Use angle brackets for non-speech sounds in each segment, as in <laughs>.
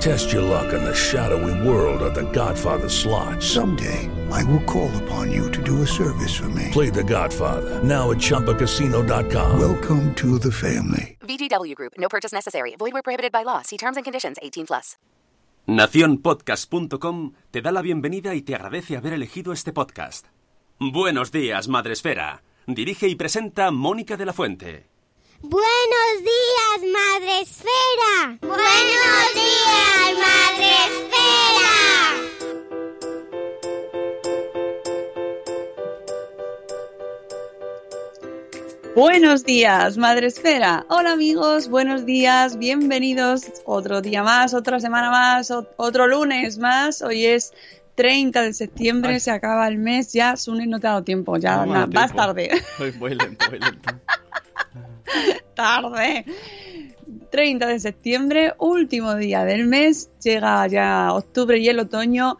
Test your luck in the shadowy world of The Godfather slot. Someday, I will call upon you to do a service for me. Play The Godfather now at ChumbaCasino.com. Welcome to the family. VGW Group. No purchase necessary. Void where prohibited by law. See terms and conditions. 18 plus. Naciónpodcast.com te da la bienvenida y te agradece haber elegido este podcast. Buenos días, Madresfera. Dirige y presenta Mónica de la Fuente. Buenos días, Madre Esfera. Buenos días, Madre Esfera. Buenos días, Madre Esfera. Hola amigos, buenos días, bienvenidos. Otro día más, otra semana más, otro lunes más. Hoy es 30 de septiembre, Ay. se acaba el mes ya. Sune, no te ha dado tiempo, ya No vas tiempo. tarde. Voy, voy lento, voy lento. <laughs> tarde. 30 de septiembre, último día del mes, llega ya octubre y el otoño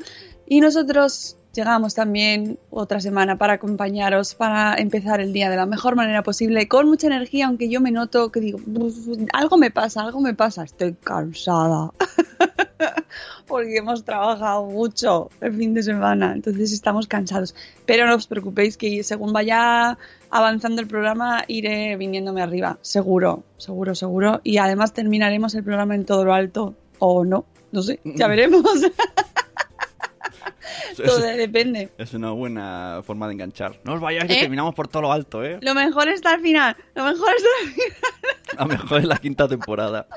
y nosotros llegamos también otra semana para acompañaros, para empezar el día de la mejor manera posible, con mucha energía, aunque yo me noto que digo, "Uf, algo me pasa, algo me pasa, estoy cansada. <laughs> Porque hemos trabajado mucho el fin de semana, entonces estamos cansados. Pero no os preocupéis que según vaya avanzando el programa iré viniéndome arriba, seguro, seguro, seguro. Y además terminaremos el programa en todo lo alto, o no, no sé, ya <laughs> veremos. todo depende. Es una buena forma de enganchar. No os vayáis que ¿Eh? terminamos por todo lo alto, ¿eh? Lo mejor está al final, lo mejor está al final. A <laughs> lo mejor en la quinta temporada. <laughs>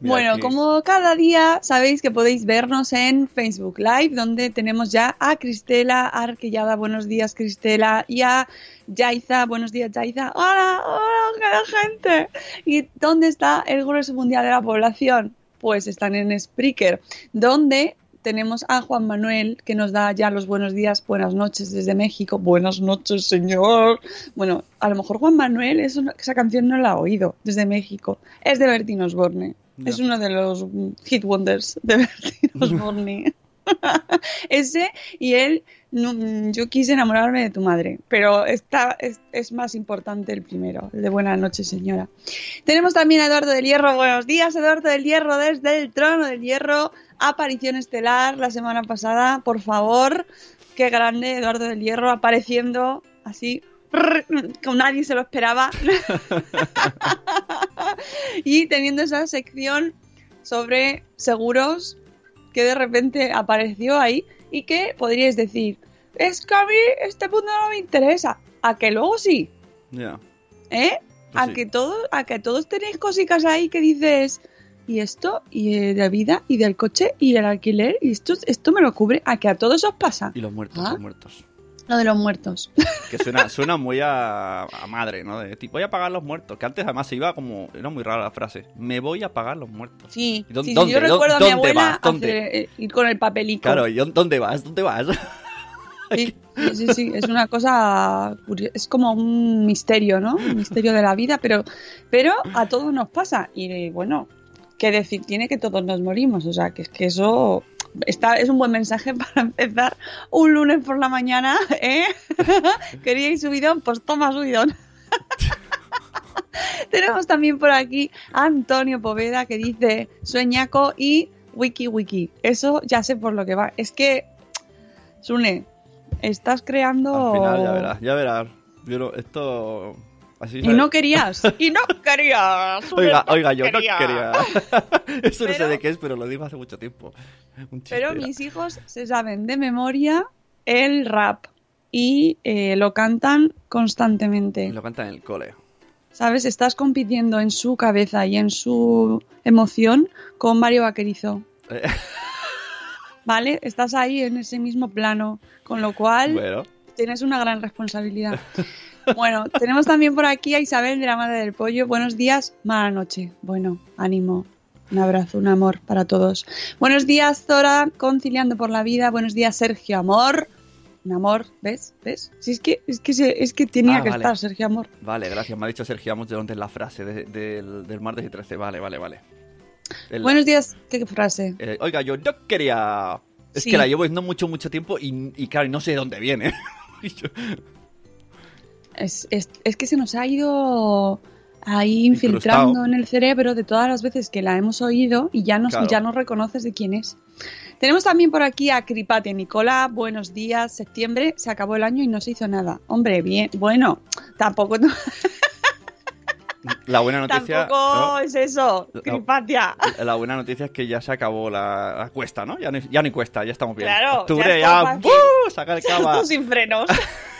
Bueno, como cada día sabéis que podéis vernos en Facebook Live, donde tenemos ya a Cristela Arquellada, buenos días Cristela, y a Yaiza, buenos días Yaiza, hola, hola, qué gente. ¿Y dónde está el grueso mundial de la población? Pues están en Spreaker, donde tenemos a Juan Manuel, que nos da ya los buenos días, buenas noches desde México. Buenas noches, señor. Bueno, a lo mejor Juan Manuel, es una- esa canción no la ha oído desde México. Es de Bertín Osborne. Es uno de los hit wonders <laughs> de Bertín Osborne. <laughs> <laughs> Ese y él, no, yo quise enamorarme de tu madre, pero está, es, es más importante el primero, el de Buenas noches, señora. Tenemos también a Eduardo del Hierro. Buenos días, Eduardo del Hierro, desde el trono del Hierro. Aparición estelar la semana pasada, por favor. Qué grande, Eduardo del Hierro, apareciendo así, como nadie se lo esperaba. <laughs> y teniendo esa sección sobre seguros que de repente apareció ahí y que podríais decir, es que a mí este punto no me interesa. A que luego sí, Ya. ¿eh? Pues a, sí. que todos, a que todos tenéis cositas ahí que dices, y esto, y eh, de vida, y del coche, y el alquiler, y esto, esto me lo cubre. A que a todos os pasa. Y los muertos, ¿Ah? los muertos. Lo de los muertos. <laughs> Que suena, suena muy a, a madre, ¿no? De tipo, voy a pagar los muertos. Que antes además se iba como. Era muy rara la frase. Me voy a pagar los muertos. Sí, ¿Y dó- sí, yo ¿Dó- recuerdo a mi dónde abuela vas? Ir con el papelico. Claro, ¿y dó- dónde vas? ¿Dónde vas? Sí, sí, sí, es una cosa es como un misterio, ¿no? Un misterio de la vida, pero, pero a todos nos pasa. Y bueno, qué decir tiene que todos nos morimos, o sea, que es que eso está, es un buen mensaje <laughs> para empezar un lunes por la mañana, ¿eh? <laughs> ¿Queríais subidón? Pues toma subidón. <laughs> Tenemos también por aquí a Antonio Poveda que dice sueñaco y wiki wiki. Eso ya sé por lo que va. Es que, Sune, estás creando... Al final, ya verás, ya verás. Yo no- esto. Así Y no querías. Y no <laughs> querías. Oiga, oiga, yo no quería. <laughs> Eso no sé Pero- de qué es, pero lo digo hace mucho tiempo. Pero mis hijos se saben de memoria el rap y eh, lo cantan constantemente. Lo cantan en el cole. ¿sabes? Estás compitiendo en su cabeza y en su emoción con Mario Vaquerizo. Eh, <laughs> ¿Vale? Estás ahí en ese mismo plano, con lo cual bueno, tienes una gran responsabilidad. Bueno, tenemos también por aquí a Isabel de la Madre del Pollo. Buenos días, mala noche. Bueno, ánimo. Un abrazo, un amor para todos. Buenos días, Zora, conciliando por la vida. Buenos días, Sergio Amor. Un amor, ¿ves? ¿Ves? Si es que, es que, es que tenía Ah, que vale. estar, Sergio Amor. vale, gracias. Me ha dicho Sergio Amos de dónde es la frase de- del, del martes y 13. Vale, vale, vale. El- Buenos días, ¿qué frase? eh, oiga, yo no quería... Es Sí. que la llevo no mucho, mucho tiempo y, y claro, no sé de dónde viene. <laughs> Yo- Es, es- es que se nos ha ido ahí infiltrando Incrustado. en el cerebro de todas las veces que la hemos oído y ya nos, Claro. ya nos reconoces de quién es. Tenemos también por aquí a Cripate Nicola. Buenos días, septiembre. Se acabó el año y no se hizo nada. Hombre, bien. Bueno, tampoco, <laughs> la buena noticia... tampoco ¿no? es eso. Cripatia. La buena noticia es que ya se acabó la, la cuesta, ¿no? Ya, no- ya cuesta, ya estamos bien. Claro, Octubre ya ya. ¡buh! saca el cava. <laughs> Sin frenos. <laughs>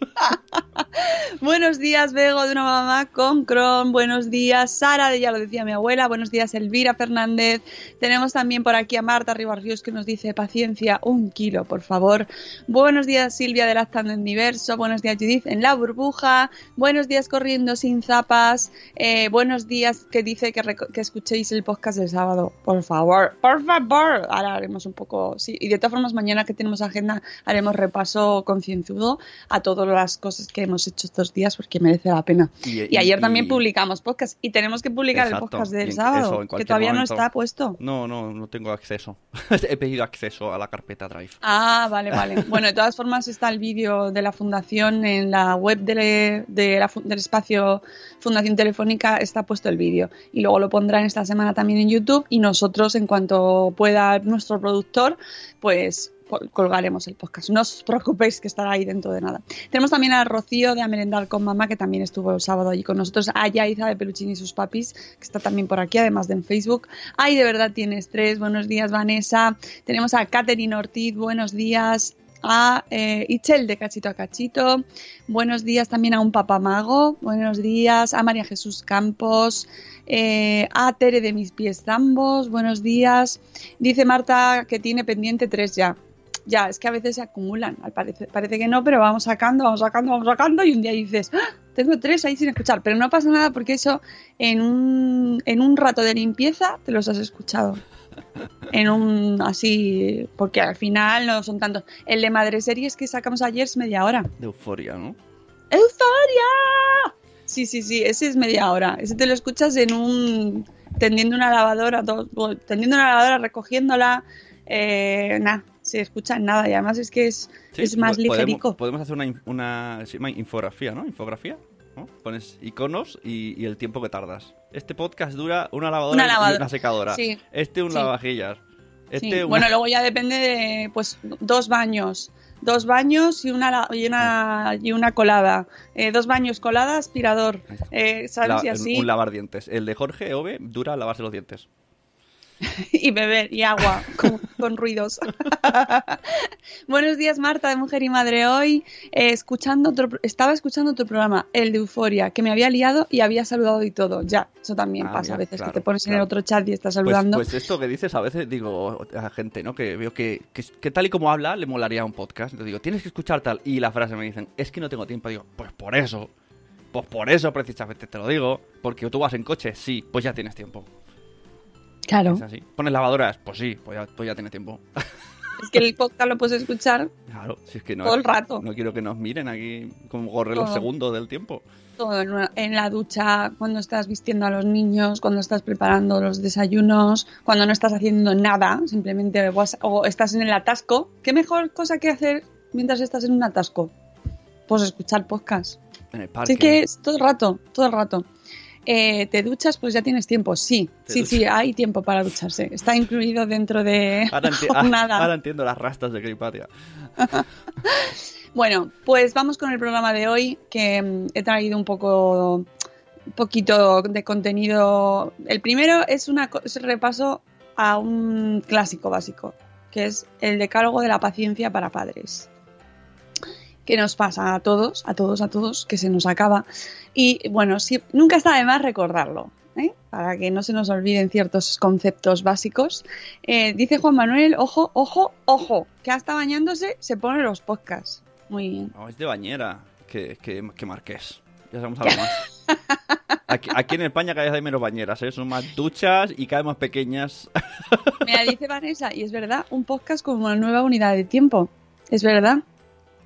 <laughs> Buenos días, Bego de una mamá con Chrome. Buenos días, Sara, ya lo decía mi abuela. Buenos días, Elvira Fernández. Tenemos también por aquí a Marta Ribarrios que nos dice paciencia, un kilo, por favor. Buenos días, Silvia de Lactando en Diverso. Buenos días, Judith en la burbuja. Buenos días, Corriendo sin zapas. Eh, buenos días, que dice que, escuchéis el podcast del sábado. Por favor, por favor. Ahora haremos un poco. Sí, y de todas formas, mañana que tenemos agenda, haremos repaso concienzudo a todas las cosas que hemos hecho estos días porque merece la pena. Y- Y ayer también y- publicamos podcast y tenemos que publicar Exacto. el podcast del en- sábado, eso, que todavía momento. no está puesto. No, no, no tengo acceso. <laughs> He pedido acceso a la carpeta Drive. Ah, vale, vale. <laughs> Bueno, de todas formas está el vídeo de la fundación en la web de, de la del espacio Fundación Telefónica, está puesto el vídeo. Y luego lo pondrán esta semana también en YouTube y nosotros, en cuanto pueda nuestro productor, pues colgaremos el podcast. No os preocupéis que estará ahí dentro de nada. Tenemos también a Rocío de Amerendar con Mamá, que también estuvo el sábado allí con nosotros. A Yaiza de Peluchín y sus papis, que está también por aquí, además de en Facebook. Ay, de verdad tienes tres. Buenos días, Vanessa. Tenemos a Catherine Ortiz. Buenos días. A eh, Itzel de Cachito a Cachito. Buenos días también a un papamago. Buenos días a María Jesús Campos. eh, a Tere de mis pies zambos. Buenos días. Dice Marta que tiene pendiente tres ya. Ya, es que a veces se acumulan. Parece, parece que no, pero vamos sacando, vamos sacando, vamos sacando. Y un día dices, "Ah, tengo tres ahí sin escuchar. Pero no pasa nada porque eso en un, en un rato de limpieza te los has escuchado. En un así, porque al final no son tantos. El de Madre Series que sacamos ayer es media hora. De euforia, ¿no? ¡Euforia! Sí, sí, sí, ese es media hora. Ese te lo escuchas en un. tendiendo una lavadora, tendiendo una lavadora, recogiéndola. Eh, nada, se escucha nada y además es que es, Sí, es más po- podemos- ligerico. Podemos, hacer una, una infografía, ¿no? Infografía. ¿no? Pones iconos y, y el tiempo que tardas. Este podcast dura una lavadora Una y- una secadora. Sí. Este un Sí. lavavajillas. Sí. Este una- Bueno, luego ya depende de pues dos baños. Dos baños y una, y una, y una colada. Eh, dos baños, colada, aspirador. Eh, ¿Sabes? la- y así. Un lavar dientes. El de Jorge Ove dura lavarse los dientes. <laughs> y beber y agua con, con ruidos. <laughs> Buenos días, Marta, de Mujer y Madre. Hoy eh, escuchando otro, estaba escuchando otro programa, el de Euforia, que me había liado y había saludado y todo. Ya, eso también Ah, pasa mira, a veces, claro, que te pones en el otro chat y estás Pues, saludando. pues esto que dices a veces digo a gente, ¿no? Que veo que, que, que tal y como habla le molaría un podcast. Entonces digo, tienes que escuchar tal. Y la frase me dicen, es que no tengo tiempo. Digo, pues por eso. Pues por eso precisamente te lo digo. Porque tú vas en coche, sí, pues ya tienes tiempo. Claro, Es así. ¿Pones lavadoras? Pues sí, pues ya, pues ya tienes tiempo. es que el podcast lo puedes escuchar claro, si es que no. todo el rato. No quiero que nos miren aquí como correr los Todo. segundos del tiempo. Todo en, una- en la ducha, cuando estás vistiendo a los niños, cuando estás preparando los desayunos, cuando no estás haciendo nada, simplemente vas- o estás en el atasco. ¿Qué mejor cosa que hacer mientras estás en un atasco? Pues escuchar podcast. En el parque. Así que es todo el rato, todo el rato. Eh, ¿Te duchas? Pues ya tienes tiempo. Sí, sí, duchas. sí, hay tiempo para ducharse. Está incluido dentro de Ahora, <laughs> jornada. ahora entiendo las rastas de Cripatia. <laughs> Bueno, pues vamos con el programa de hoy, que mm, he traído un poco, un poquito de contenido. El primero es, el repaso a un clásico básico, que es el decálogo de la paciencia para padres. Que nos pasa a todos, a todos, a todos, que se nos acaba. Y bueno, sí, nunca está de más recordarlo, ¿eh? para que no se nos olviden ciertos conceptos básicos. Eh, dice Juan Manuel, ojo, ojo, ojo, que hasta bañándose se pone los podcasts. Muy bien. No, es de bañera, que, que, que marqués. Ya sabemos algo más. <laughs> Aquí, aquí en España cada vez hay menos bañeras, ¿eh? son más duchas y cada vez más pequeñas. Mira, dice Vanessa, y es verdad, un podcast como una nueva unidad de tiempo. Es verdad.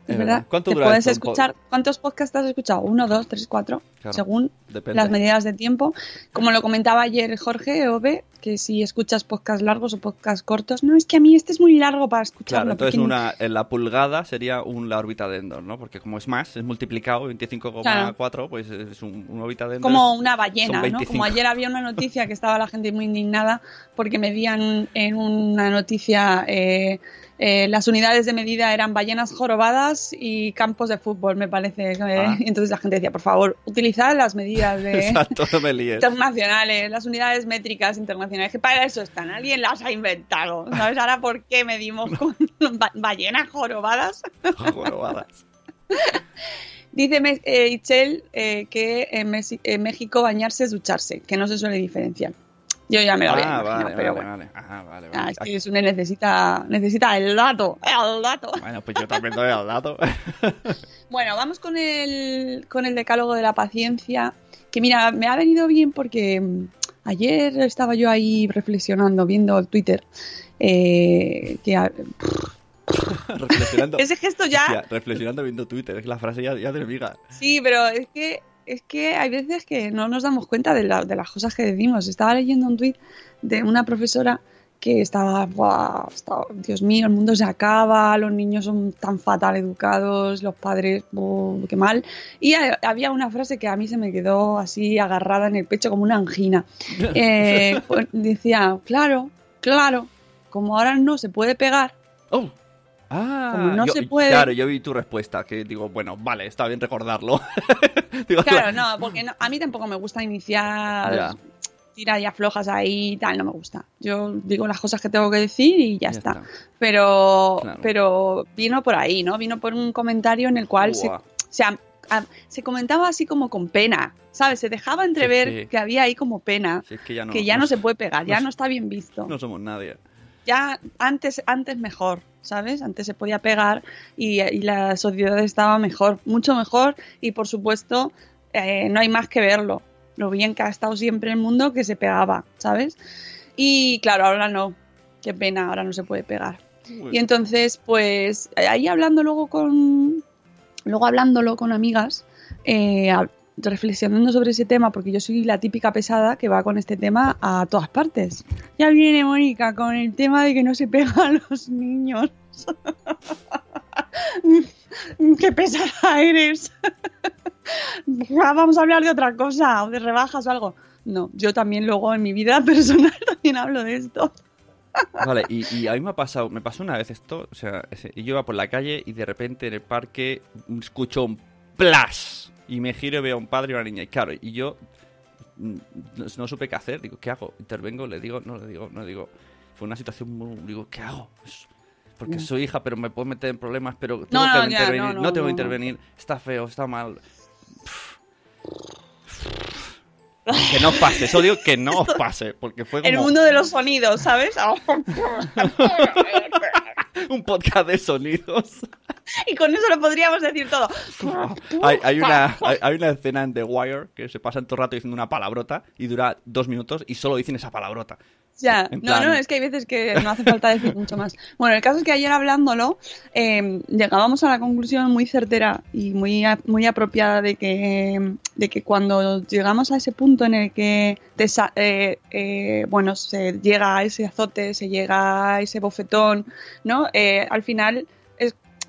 Es, verdad. verdad. ¿Cuánto dura puedes un escuchar. ¿Cuántos podcasts has escuchado? Uno, dos, tres, cuatro. Claro, según depende. las medidas de tiempo. Como lo comentaba ayer Jorge Ove, que si escuchas podcasts largos o podcasts cortos, no, es que a mí este es muy largo para escucharlo. Claro, entonces una, en la pulgada sería un, la órbita de Endor, ¿no? Porque como es más, es multiplicado, 25,4, pues es un, una órbita de Endor. como una ballena, ¿no? 25. Como ayer había una noticia que estaba la gente muy indignada porque medían en una noticia eh, eh, las unidades de medida eran ballenas jorobadas y campos de fútbol, me parece. Ah. Y <laughs> entonces la gente decía, por favor, utilizad las medidas de <laughs> Exacto, no me líes. <laughs> internacionales, las unidades métricas internacionales, que para eso están, alguien las ha inventado. ¿Sabes ahora por qué medimos con ba- ballenas jorobadas? Jorobadas. Dice Me- eh, eh, que en, en México bañarse es ducharse, que no se suele diferenciar. Yo ya me lo había Ah, imaginado, vale, pero vale, bueno. vale. Ah, vale, Ah, vale. es que Sune necesita, necesita el dato, el dato. Bueno, pues yo también doy al dato. <laughs> Bueno, vamos con el, con el decálogo de la paciencia, que mira, me ha venido bien porque mm, ayer estaba yo ahí reflexionando, viendo el Twitter, eh, que <laughs> reflexionando. <laughs> ese gesto ya... Hostia, reflexionando viendo Twitter, es que la frase ya, ya de miga. Sí, pero es que es que hay veces que no nos damos cuenta de, la- de las cosas que decimos. Estaba leyendo un tuit de una profesora que estaba, "Buah, estaba, Dios mío, el mundo se acaba, los niños son tan fatal educados, los padres, qué mal. Y ha- había una frase que a mí se me quedó así agarrada en el pecho como una angina. <laughs> Eh, pues, decía, claro, claro, como ahora no se puede pegar, ¡Oh! Ah, Como no yo- se puede- Claro, yo vi tu respuesta, que digo, bueno, vale, está bien recordarlo. <laughs> Digo, Claro, no, porque no- a mí tampoco me gusta iniciar Ya. tira y aflojas ahí y tal, no me gusta. Yo digo las cosas que tengo que decir y ya, Ya está. está. Pero, Claro. pero vino por ahí, ¿no? Vino por un comentario en el cual se, comentaba así como con pena, ¿sabes? Se dejaba entrever Sí, sí. que había ahí como pena, Si es que ya no, que ya no se puede pegar, ya no- no está bien visto. no somos nadie. Ya antes, antes mejor, ¿sabes? Antes se podía pegar y, y la sociedad estaba mejor, mucho mejor y por supuesto eh, no hay más que verlo. Lo bien que ha estado siempre el mundo que se pegaba, ¿sabes? Y claro, ahora no. Qué pena, ahora no se puede pegar. Y entonces, pues ahí hablando luego con. Luego hablándolo con amigas, eh, reflexionando sobre ese tema, porque yo soy la típica pesada que va con este tema a todas partes. Ya viene Mónica con el tema de que no se pegan a los niños. <laughs> ¡Qué pesada eres! <laughs> Ah, Vamos a hablar de otra cosa, de rebajas o algo. No, yo también luego en mi vida <laughs> personal también hablo de esto. Vale, y, y a mí me ha pasado, me pasó una vez esto, o sea, yo iba por la calle y de repente en el parque escucho un plas y me giro y veo a un padre y una niña y claro, y yo mm, no, no supe qué hacer, digo, ¿qué hago? Intervengo, le digo, no le digo, no le digo. Fue una situación muy, digo, ¿qué hago? Porque soy hija, pero me puedo meter en problemas, pero tengo Mm. No, que intervenir, no, no, no, tengo que intervenir, está feo, está mal. <laughs> Que no os pase, eso digo que no os pase, porque fue como El mundo de los sonidos, ¿sabes? <laughs> <laughs> un podcast de sonidos. <laughs> y con eso lo podríamos decir todo. Hay, hay una, <laughs> hay, hay una escena en The Wire que se pasan todo el rato diciendo una palabrota y dura dos minutos y solo dicen esa palabrota. Ya, no, no, es que hay veces que no hace falta decir <laughs> mucho más. Bueno, el caso es que ayer hablándolo, eh, llegábamos a la conclusión muy certera y muy, muy apropiada de que, de que cuando llegamos a ese punto en el que desa- eh, eh, bueno, se llega a ese azote, se llega a ese bofetón, ¿no? Eh, al final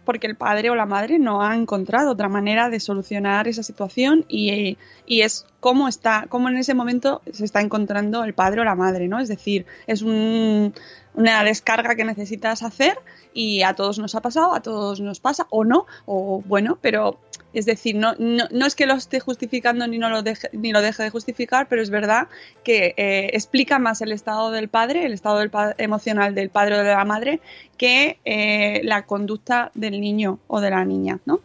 porque el padre o la madre no ha encontrado otra manera de solucionar esa situación y, y es cómo está, cómo en ese momento se está encontrando el padre o la madre, ¿no? Es decir, es un- una descarga que necesitas hacer y a todos nos ha pasado, a todos nos pasa o no, o bueno, pero es decir, no, no, no es que lo esté justificando ni, no lo deje, ni lo deje de justificar, pero es verdad que eh, explica más el estado del padre, el estado del pa- emocional del padre o de la madre, que eh, la conducta del niño o de la niña, ¿no?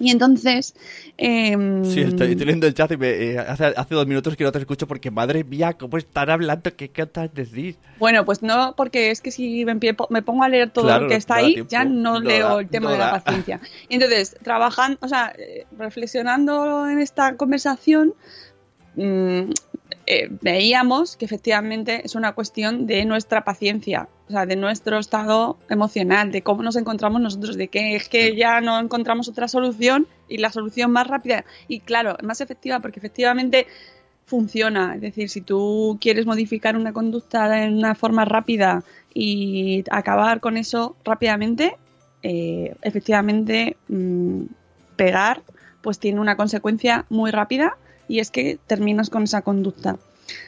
Y entonces... em, Sí, estoy, estoy leyendo el chat y me- eh, hace, hace dos minutos que no te escucho porque, madre mía, ¿cómo están hablando? ¿Qué cantas decís? Bueno, pues no, porque es que si me, pongo a leer todo Claro, lo que está no ahí, tiempo. ya no, No leo da- el tema no de la da. paciencia. Y entonces, trabajando, o sea, eh, reflexionando en esta conversación, mm, eh, veíamos que efectivamente es una cuestión de nuestra paciencia, o sea, de nuestro estado emocional, de cómo nos encontramos nosotros, de que es que ya no encontramos otra solución y la solución más rápida y claro, más efectiva, porque efectivamente funciona. Es decir, si tú quieres modificar una conducta en una forma rápida y acabar con eso rápidamente, eh, efectivamente mm, pegar pues tiene una consecuencia muy rápida y es que terminas con esa conducta.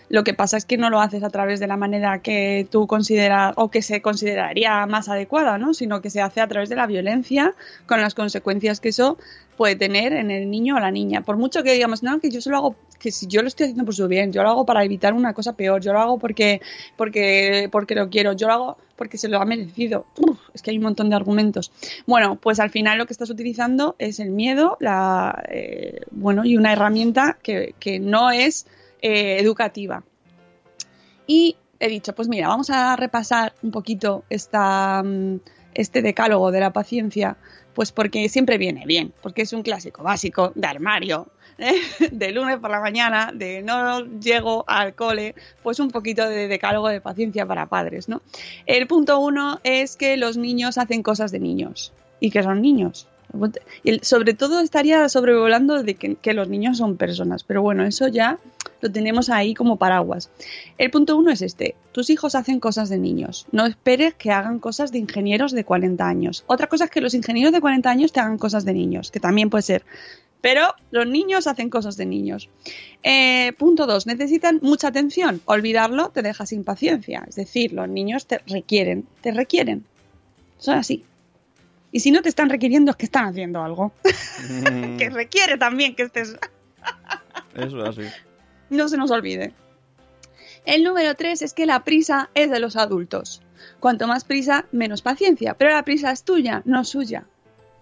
Lo que pasa es que no lo haces a través de la manera que tú consideras o que se consideraría más adecuada, ¿no? Sino que se hace a través de la violencia con las consecuencias que eso puede tener en el niño o la niña. Por mucho que digamos, no, que yo solo hago, que si yo lo estoy haciendo por su bien, yo lo hago para evitar una cosa peor, yo lo hago porque, porque, porque lo quiero, yo lo hago porque se lo ha merecido. Es que hay un montón de argumentos. Bueno, pues al final lo que estás utilizando es el miedo, la, eh, bueno, y una herramienta que, que no es eh, educativa. Y he dicho, pues mira, vamos a repasar un poquito esta, mm, este decálogo de la paciencia, pues porque siempre viene bien, porque es un clásico básico de armario, ¿eh? <laughs> de lunes por la mañana, de no llego al cole, pues un poquito de decálogo de paciencia para padres, ¿no? El punto uno es que los niños hacen cosas de niños y que son niños. Sobre todo estaría sobrevolando de que, los niños son personas, pero bueno, eso ya lo tenemos ahí como paraguas. El punto uno es este, tus hijos hacen cosas de niños, no esperes que hagan cosas de ingenieros de 40 años. Otra cosa es que los ingenieros de 40 años te hagan cosas de niños, que también puede ser. Pero los niños hacen cosas de niños. Eh, punto dos, necesitan mucha atención. Olvidarlo te deja sin paciencia. Es decir, los niños te requieren, te requieren. Son así. Y si no te están requiriendo es que están haciendo algo. <laughs> que requiere también que estés Eso es así. no se nos olvide. El número tres es que la prisa es de los adultos. Cuanto más prisa, menos paciencia. Pero la prisa es tuya, no suya.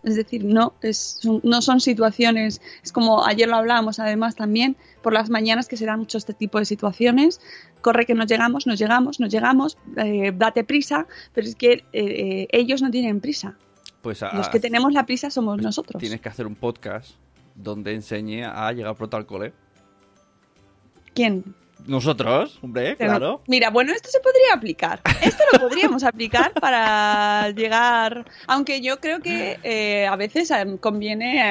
Es decir, no, es, son- no son situaciones, es como ayer lo hablábamos además también, por las mañanas que se dan mucho este tipo de situaciones. Corre que nos llegamos, nos llegamos, nos llegamos, eh, date prisa, pero es que eh, eh, ellos no tienen prisa. Pues a- Los que tenemos la prisa somos nosotros. tienes que hacer un podcast donde enseñe a llegar pronto al cole. ¿Quién? Nosotros, hombre, Pero, claro. Mira, bueno, esto se podría aplicar. Esto lo podríamos aplicar para llegar. Aunque yo creo que eh, a veces eh, conviene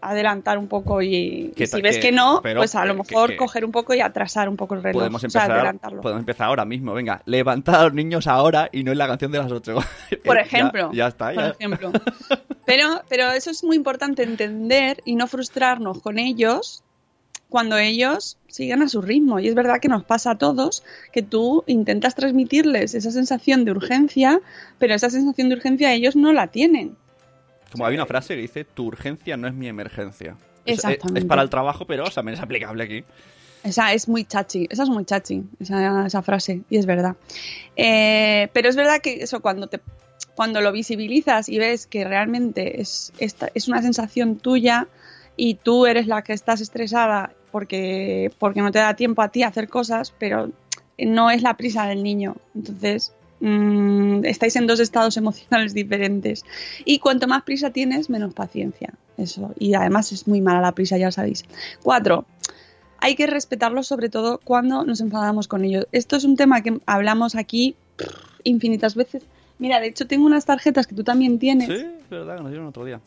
adelantar un poco y, si ves que- que, no, pero pues a lo que- mejor que- coger un poco y atrasar un poco el reloj. Podemos o sea, empezar, adelantarlo. podemos empezar ahora mismo. Venga, levantad a los niños ahora y no en la canción de las 8. <laughs> Por ejemplo. ya, ya está. por ya. ejemplo. Pero, pero eso es muy importante entender y no frustrarnos con ellos cuando ellos sigan a su ritmo. Y es verdad que nos pasa a todos que tú intentas transmitirles esa sensación de urgencia, pero esa sensación de urgencia ellos no la tienen. Como hay una frase que dice, tu urgencia no es mi emergencia. Es- Es, Exactamente. es para el trabajo, pero también es aplicable aquí. Esa es muy chachi, esa es muy chachi, esa, esa frase, y es verdad. Eh, pero es verdad que eso cuando te cuando lo visibilizas y ves que realmente es, esta- es una sensación tuya y tú eres la que estás estresada porque, porque no te da tiempo a ti hacer cosas, pero no es la prisa del niño. Entonces, mm, estáis en dos estados <laughs> emocionales diferentes. Y cuanto más prisa tienes, menos paciencia. Eso. Y además es muy mala la prisa, ya sabéis. Cuatro, hay que respetarlos sobre todo cuando nos enfadamos con ellos. Esto es un tema que hablamos aquí infinitas veces. Mira, de hecho tengo unas tarjetas que tú también tienes Sí, es verdad, que nos dieron otro día.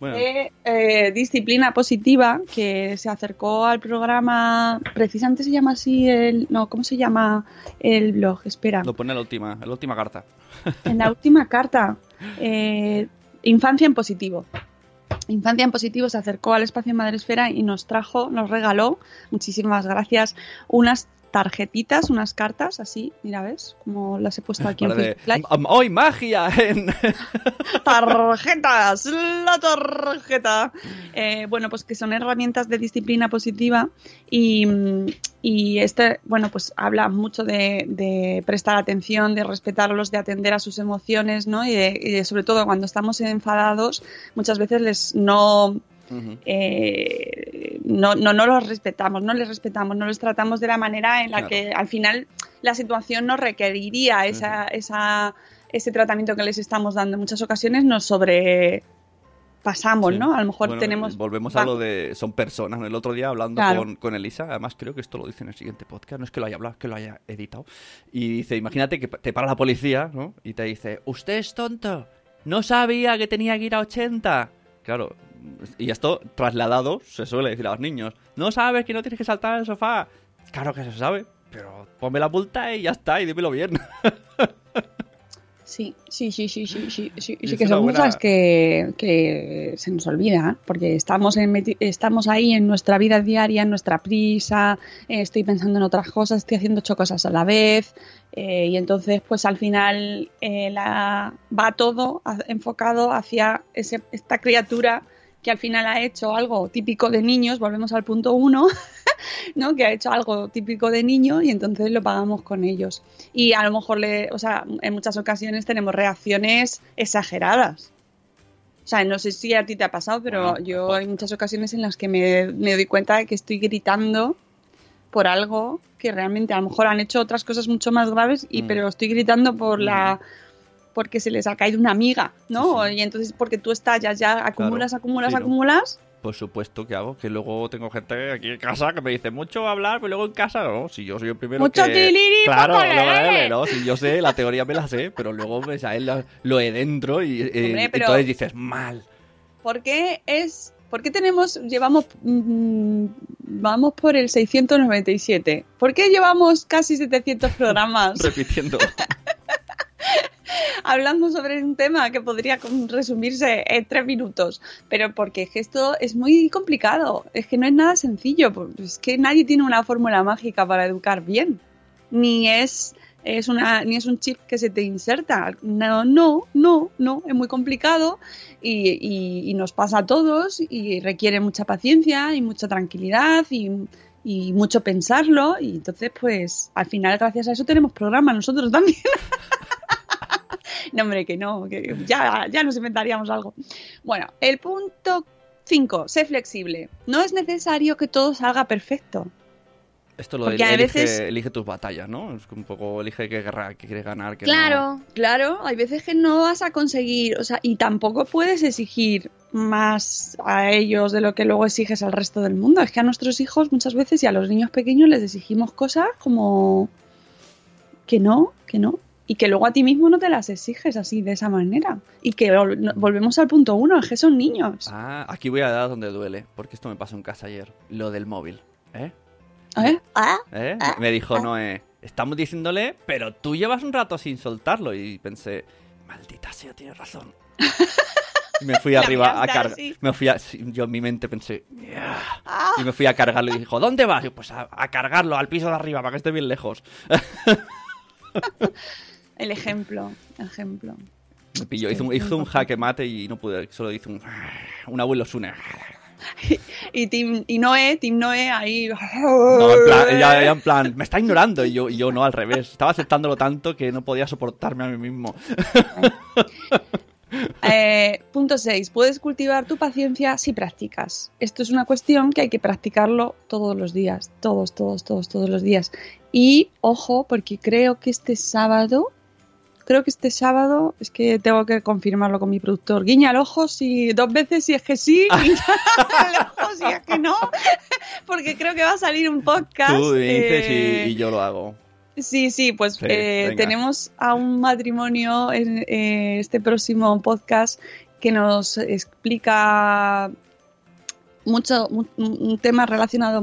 Bueno, de eh, disciplina positiva que se acercó al programa, precisamente se llama así el, no, ¿cómo se llama el blog? Espera, lo pone en la última, en la última carta. en la última carta, eh, Infancia en positivo. Infancia en Positivo se acercó al espacio Madresfera y nos trajo, nos regaló, muchísimas gracias, unas tarjetitas, unas cartas así, mira, ¿ves? Como las he puesto aquí en Live. "Am- ¡Hoy magia! En... <laughs> tarjetas, la tarjeta. Eh, bueno, pues que son herramientas de disciplina positiva y, y este, bueno, pues habla mucho de, de prestar atención, de respetarlos, de atender a sus emociones, ¿no? Y, de- y de- sobre todo cuando estamos enfadados, muchas veces les no, Eh, no, no, no los respetamos, no les respetamos, no los tratamos de la manera en la Claro. que al final la situación nos requeriría esa, esa, ese tratamiento que les estamos dando. En muchas ocasiones nos sobrepasamos, Sí. ¿no? A lo mejor Bueno, tenemos... Volvemos a lo de. Son personas. El otro día hablando Claro. con, con Elisa, además creo que esto lo dice en el siguiente podcast, no es que lo haya hablado, es que lo haya editado. Y dice: Imagínate que te para la policía, ¿no? Y te dice: Usted es tonto, no sabía que tenía que ir a 80. Claro. Y esto trasladado se suele decir a los niños: No sabes que no tienes que saltar al sofá. Claro que se sabe, pero ponme la multa y ya está, y dímelo bien. <laughs> Sí, sí, sí, sí, sí, sí, sí, que son buena- cosas que, que se nos olvidan, porque estamos, en estamos ahí en nuestra vida diaria, en nuestra prisa, eh, estoy pensando en otras cosas, estoy haciendo ocho cosas a la vez, eh, y entonces pues al final eh, la, va todo enfocado hacia ese- esta criatura que al final ha hecho algo típico de niños, volvemos al punto uno, <laughs> ¿no? que ha hecho algo típico de niño y entonces lo pagamos con ellos. Y a lo mejor, le, o sea, en muchas ocasiones tenemos reacciones exageradas. O sea, no sé si a ti te ha pasado, pero Bueno, yo pues- hay muchas ocasiones en las que me, me doy cuenta de que estoy gritando por algo que realmente a lo mejor han hecho otras cosas mucho más graves, y Mm. pero estoy gritando por la porque se les ha caído una amiga, ¿no? Sí, sí. Y entonces porque tú estallas ya, acumulas, acumulas, Sí, ¿no? acumulas. Por supuesto que hago, que luego tengo gente aquí en casa que me dice mucho hablar, pero luego en casa no, si yo soy el primero Mucho que... tiliri, Claro, no, lele. lele, no, si yo sé, la teoría me la sé, pero luego pues, a él lo, lo he dentro y eh, pero- entonces dices, mal. ¿Por qué es ¿Por qué tenemos, llevamos, mm, vamos por el 697? ¿Por qué llevamos casi 700 programas <laughs> Repitiendo. <laughs> <laughs> hablando sobre un tema que podría resumirse en tres minutos? Pero porque es que esto es muy complicado, es que no es nada sencillo, es que nadie tiene una fórmula mágica para educar bien, ni es, es una, ni es un chip que se te inserta, no, no, no, no, es muy complicado y, y- y nos pasa a todos y requiere mucha paciencia y mucha tranquilidad y, y mucho pensarlo y entonces pues al final gracias a eso tenemos programa nosotros también. <laughs> <laughs> no hombre que no, que ya, ya nos inventaríamos algo. Bueno, el punto 5, sé flexible. No es necesario que todo salga perfecto. Esto lo Porque elige, veces- elige tus batallas, ¿no? Es un poco elige qué guerra que quieres ganar. Que no. Claro, claro, hay veces que no vas a conseguir, o sea, y tampoco puedes exigir más a ellos de lo que luego exiges al resto del mundo. Es que a nuestros hijos muchas veces y a los niños pequeños les exigimos cosas como que no, que no, y que luego a ti mismo no te las exiges así de esa manera. Y que vol- volvemos al punto uno, es que son niños. Ah, aquí voy a dar donde duele, porque esto me pasó en casa ayer. Lo del móvil, ¿eh? ¿Eh? ¿Ah? ¿Eh? Me dijo Noé, estamos diciéndole, pero tú llevas un rato sin soltarlo. Y pensé, maldita sea, tienes razón. Y me fui <laughs> arriba a cargar. Me fui a... Yo en mi mente pensé, "Yeah". Ah. y me fui a cargarlo y dijo, ¿dónde vas? Y yo, pues a, a cargarlo al piso de arriba para que esté bien lejos. <laughs> El ejemplo, el ejemplo. Me pilló, hizo un, hizo un jaque mate y no pude, solo hizo un, un abuelo Sune. <laughs> Y, Tim, y Noé, Tim Noé ahí... No, en plan, ella, ella en plan, me está ignorando. Y yo, y yo no, al revés. Estaba aceptándolo tanto que no podía soportarme a mí mismo. <laughs> Eh, punto 6. Puedes cultivar tu paciencia si practicas. Esto es una cuestión que hay que practicarlo todos los días. Todos, todos, todos, todos los días. Y ojo, porque creo que este sábado. Creo que este sábado es que tengo que confirmarlo con mi productor. Guiña el ojo si dos veces si es que sí, guiña el ojo si es que no, <laughs> porque creo que va a salir un podcast. Tú dices eh, y, y yo lo hago. Sí, sí, pues Sí, eh, tenemos a un matrimonio en eh, este próximo podcast que nos explica mucho mu- un tema relacionado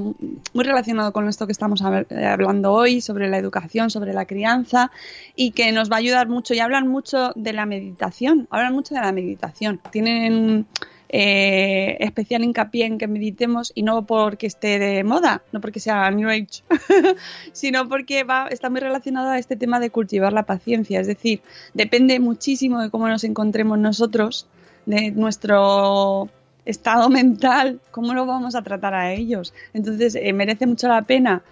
muy relacionado con esto que estamos eh, hablando hoy sobre la educación, sobre la crianza y que nos va a ayudar mucho y hablan mucho de la meditación, hablan mucho de la meditación. Tienen eh, especial hincapié en que meditemos y no porque esté de moda, no porque sea New Age, <laughs> sino porque va, está muy relacionado a este tema de cultivar la paciencia. Es decir, depende muchísimo de cómo nos encontremos nosotros, de nuestro estado mental, cómo lo vamos a tratar a ellos. Entonces, eh, merece mucho la pena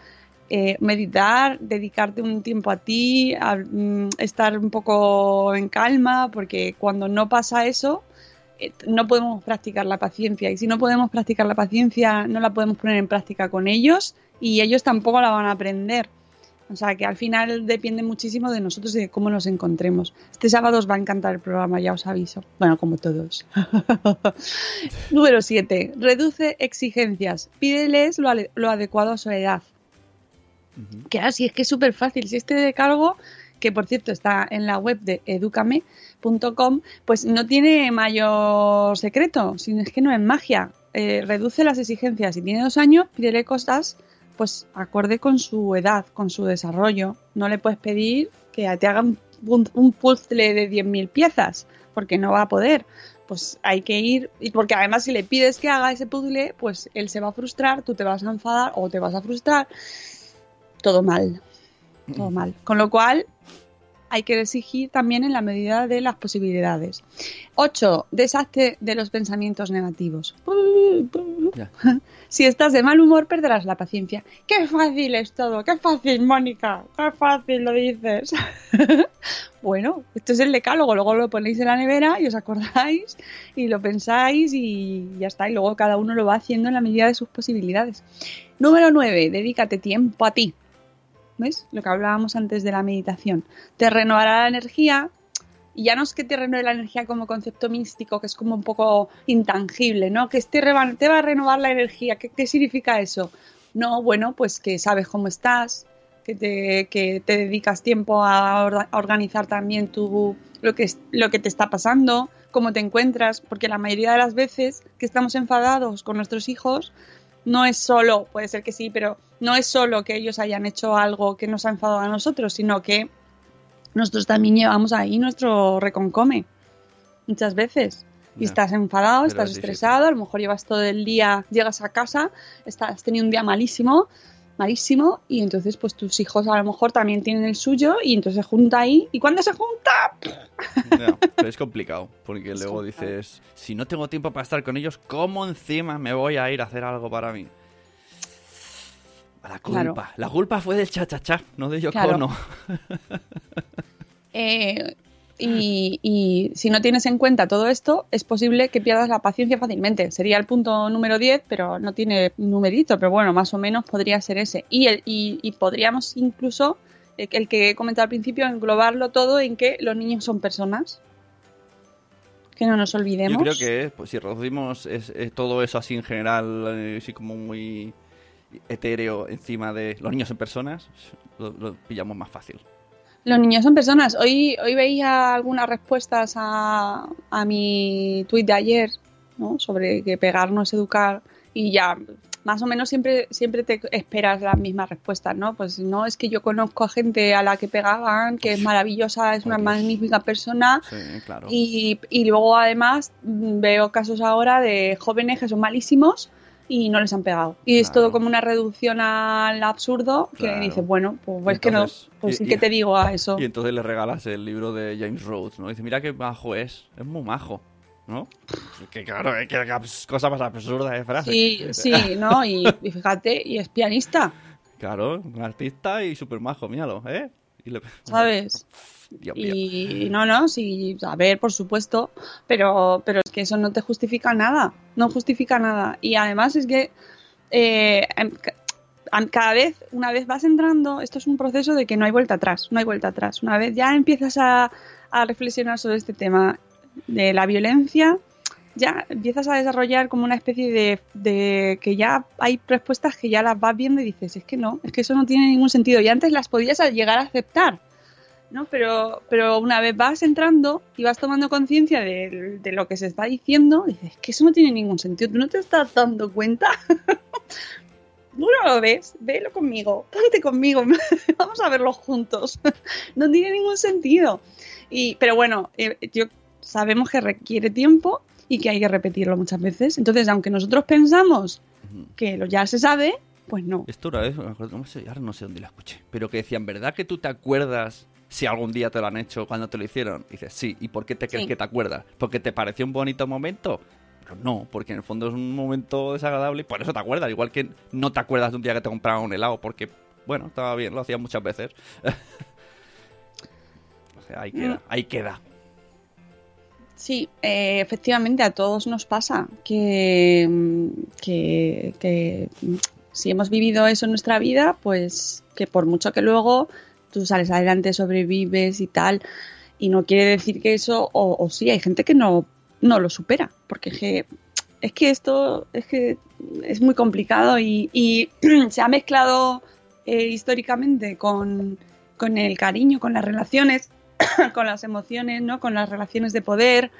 eh, meditar, dedicarte un tiempo a ti, mm, estar un poco en calma, porque cuando no pasa eso, eh, no podemos practicar la paciencia. Y si no podemos practicar la paciencia, no la podemos poner en práctica con ellos y ellos tampoco la van a aprender. O sea que al final depende muchísimo de nosotros y de cómo nos encontremos. Este sábado os va a encantar el programa, ya os aviso. Bueno, como todos. <laughs> Número 7. Reduce exigencias. Pídeles lo, lo adecuado a su edad. Que así es que es súper fácil. Si este decálogo, que por cierto está en la web de educame.com, pues no tiene mayor secreto, sino es que no es magia. Eh, reduce las exigencias. Si tiene dos años, pídele cosas pues acorde con su edad, con su desarrollo. No le puedes pedir que te hagan un, un puzzle de 10.000 piezas, porque no va a poder. Pues hay que ir, y porque además si le pides que haga ese puzzle, pues él se va a frustrar, tú te vas a enfadar o te vas a frustrar. Todo mal, todo mal. Con lo cual hay que exigir también en la medida de las posibilidades. 8. Deshazte de los pensamientos negativos. Ya. <laughs> Si estás de mal humor, perderás la paciencia. ¡Qué fácil es todo! ¡Qué fácil, Mónica! ¡Qué fácil lo dices! <laughs> bueno, esto es el decálogo. Luego lo ponéis en la nevera y os acordáis y lo pensáis y ya está. Y luego cada uno lo va haciendo en la medida de sus posibilidades. Número 9. Dedícate tiempo a ti. ¿Ves? Lo que hablábamos antes de la meditación. Te renovará la energía. Y ya no es que te renueve la energía como concepto místico, que es como un poco intangible, ¿no? Que reba- te va a renovar la energía. ¿Qué, qué significa eso? No, bueno, pues que sabes cómo estás, que te, que te dedicas tiempo a, or- a organizar también tu, lo, que, lo que te está pasando, cómo te encuentras, porque la mayoría de las veces que estamos enfadados con nuestros hijos, no es solo, puede ser que sí, pero no es solo que ellos hayan hecho algo que nos ha enfadado a nosotros, sino que nosotros también llevamos ahí nuestro reconcome muchas veces. Y estás enfadado, estás estresado, a lo mejor llevas todo el día, llegas a casa, estás, has tenido un día malísimo, malísimo, y entonces pues tus hijos a lo mejor también tienen el suyo y entonces se junta ahí. ¿Y cuando se junta? Pero es <laughs> complicado, porque Es luego complicado. dices, si no tengo tiempo para estar con ellos, ¿cómo encima me voy a ir a hacer algo para mí? La culpa. Claro. La culpa fue del cha-cha-cha, no de Yoko Claro. Ono. <laughs> Eh, y, y si no tienes en cuenta todo esto, es posible que pierdas la paciencia fácilmente. Sería el punto número 10, pero no tiene numerito, pero bueno, más o menos podría ser ese. Y, el, y, y podríamos incluso, eh, el que he comentado al principio, englobarlo todo en que los niños son personas. Que no nos olvidemos. Yo creo que pues, si reducimos es- es todo eso así en general, eh, así como muy etéreo encima de los niños en personas, lo, lo pillamos más fácil. Los niños son personas. Hoy, hoy veía algunas respuestas a, a mi tuit de ayer, ¿no? Sobre que pegar no es educar y ya más o menos siempre, siempre te esperas las mismas respuestas, ¿no? Pues no, es que yo conozco a gente a la que pegaban, que es maravillosa, es una Dios. magnífica persona Sí, claro. y, y luego además veo casos ahora de jóvenes que son malísimos y no les han pegado. Y es Claro. todo como una reducción al absurdo que Claro. dices, bueno, pues, Y pues que no, entonces- pues y- sí y- que te digo a eso. Y entonces le regalas el libro de James Rhodes, ¿no? Dice, mira qué majo es, es muy majo, ¿no? <laughs> Que claro, que cosa más absurda de frase. Sí, sí, <laughs> ¿no? Y, y fíjate, y es pianista, Claro, un artista y súper majo, míralo, ¿eh? Y le- ¿sabes? <laughs> Y no, no, sí, a ver, por supuesto, pero, pero es que eso no te justifica nada, no justifica nada. Y además es que eh, em, cada vez, una vez vas entrando, esto es un proceso de que no hay vuelta atrás, no hay vuelta atrás. Una vez ya empiezas a, a reflexionar sobre este tema de la violencia, ya empiezas a desarrollar como una especie de, de que ya hay respuestas que ya las vas viendo y dices, es que no, es que eso no tiene ningún sentido. Y antes las podías llegar a aceptar. ¿No? Pero, pero una vez vas entrando y vas tomando conciencia de, de lo que se está diciendo, dices, que eso no tiene ningún sentido, tú no te estás dando cuenta. <laughs> Tú no lo ves, velo conmigo, ponte conmigo, <laughs> vamos a verlo juntos. <laughs> no tiene ningún sentido. Y, pero bueno, eh, yo sabemos que requiere tiempo y que hay que repetirlo muchas veces. Entonces, aunque nosotros pensamos que lo ya se sabe, pues no. Esto una vez, me acuerdo, no sé, ahora no sé dónde la escuché, pero que decían, ¿verdad que tú te acuerdas si algún día te lo han hecho cuando te lo hicieron? Y dices, sí, ¿y por qué te crees Sí. que te acuerdas? ¿Porque te pareció un bonito momento? Pero no, porque en el fondo es un momento desagradable y por eso te acuerdas. Igual que no te acuerdas de un día que te compraron un helado porque bueno, estaba bien, lo hacía muchas veces. <laughs> o sea, ahí queda, ahí queda. Sí, eh, efectivamente a todos nos pasa que, mm, que, que, mm, si hemos vivido eso en nuestra vida, pues que por mucho que luego tú sales adelante, sobrevives y tal, y no quiere decir que eso, o, o sí, hay gente que no, no lo supera, porque es que, es que esto es que es muy complicado y, <clears throat> se ha mezclado eh, históricamente con, con el cariño, con las relaciones, <clears throat> con las emociones, ¿no? Con las relaciones de poder.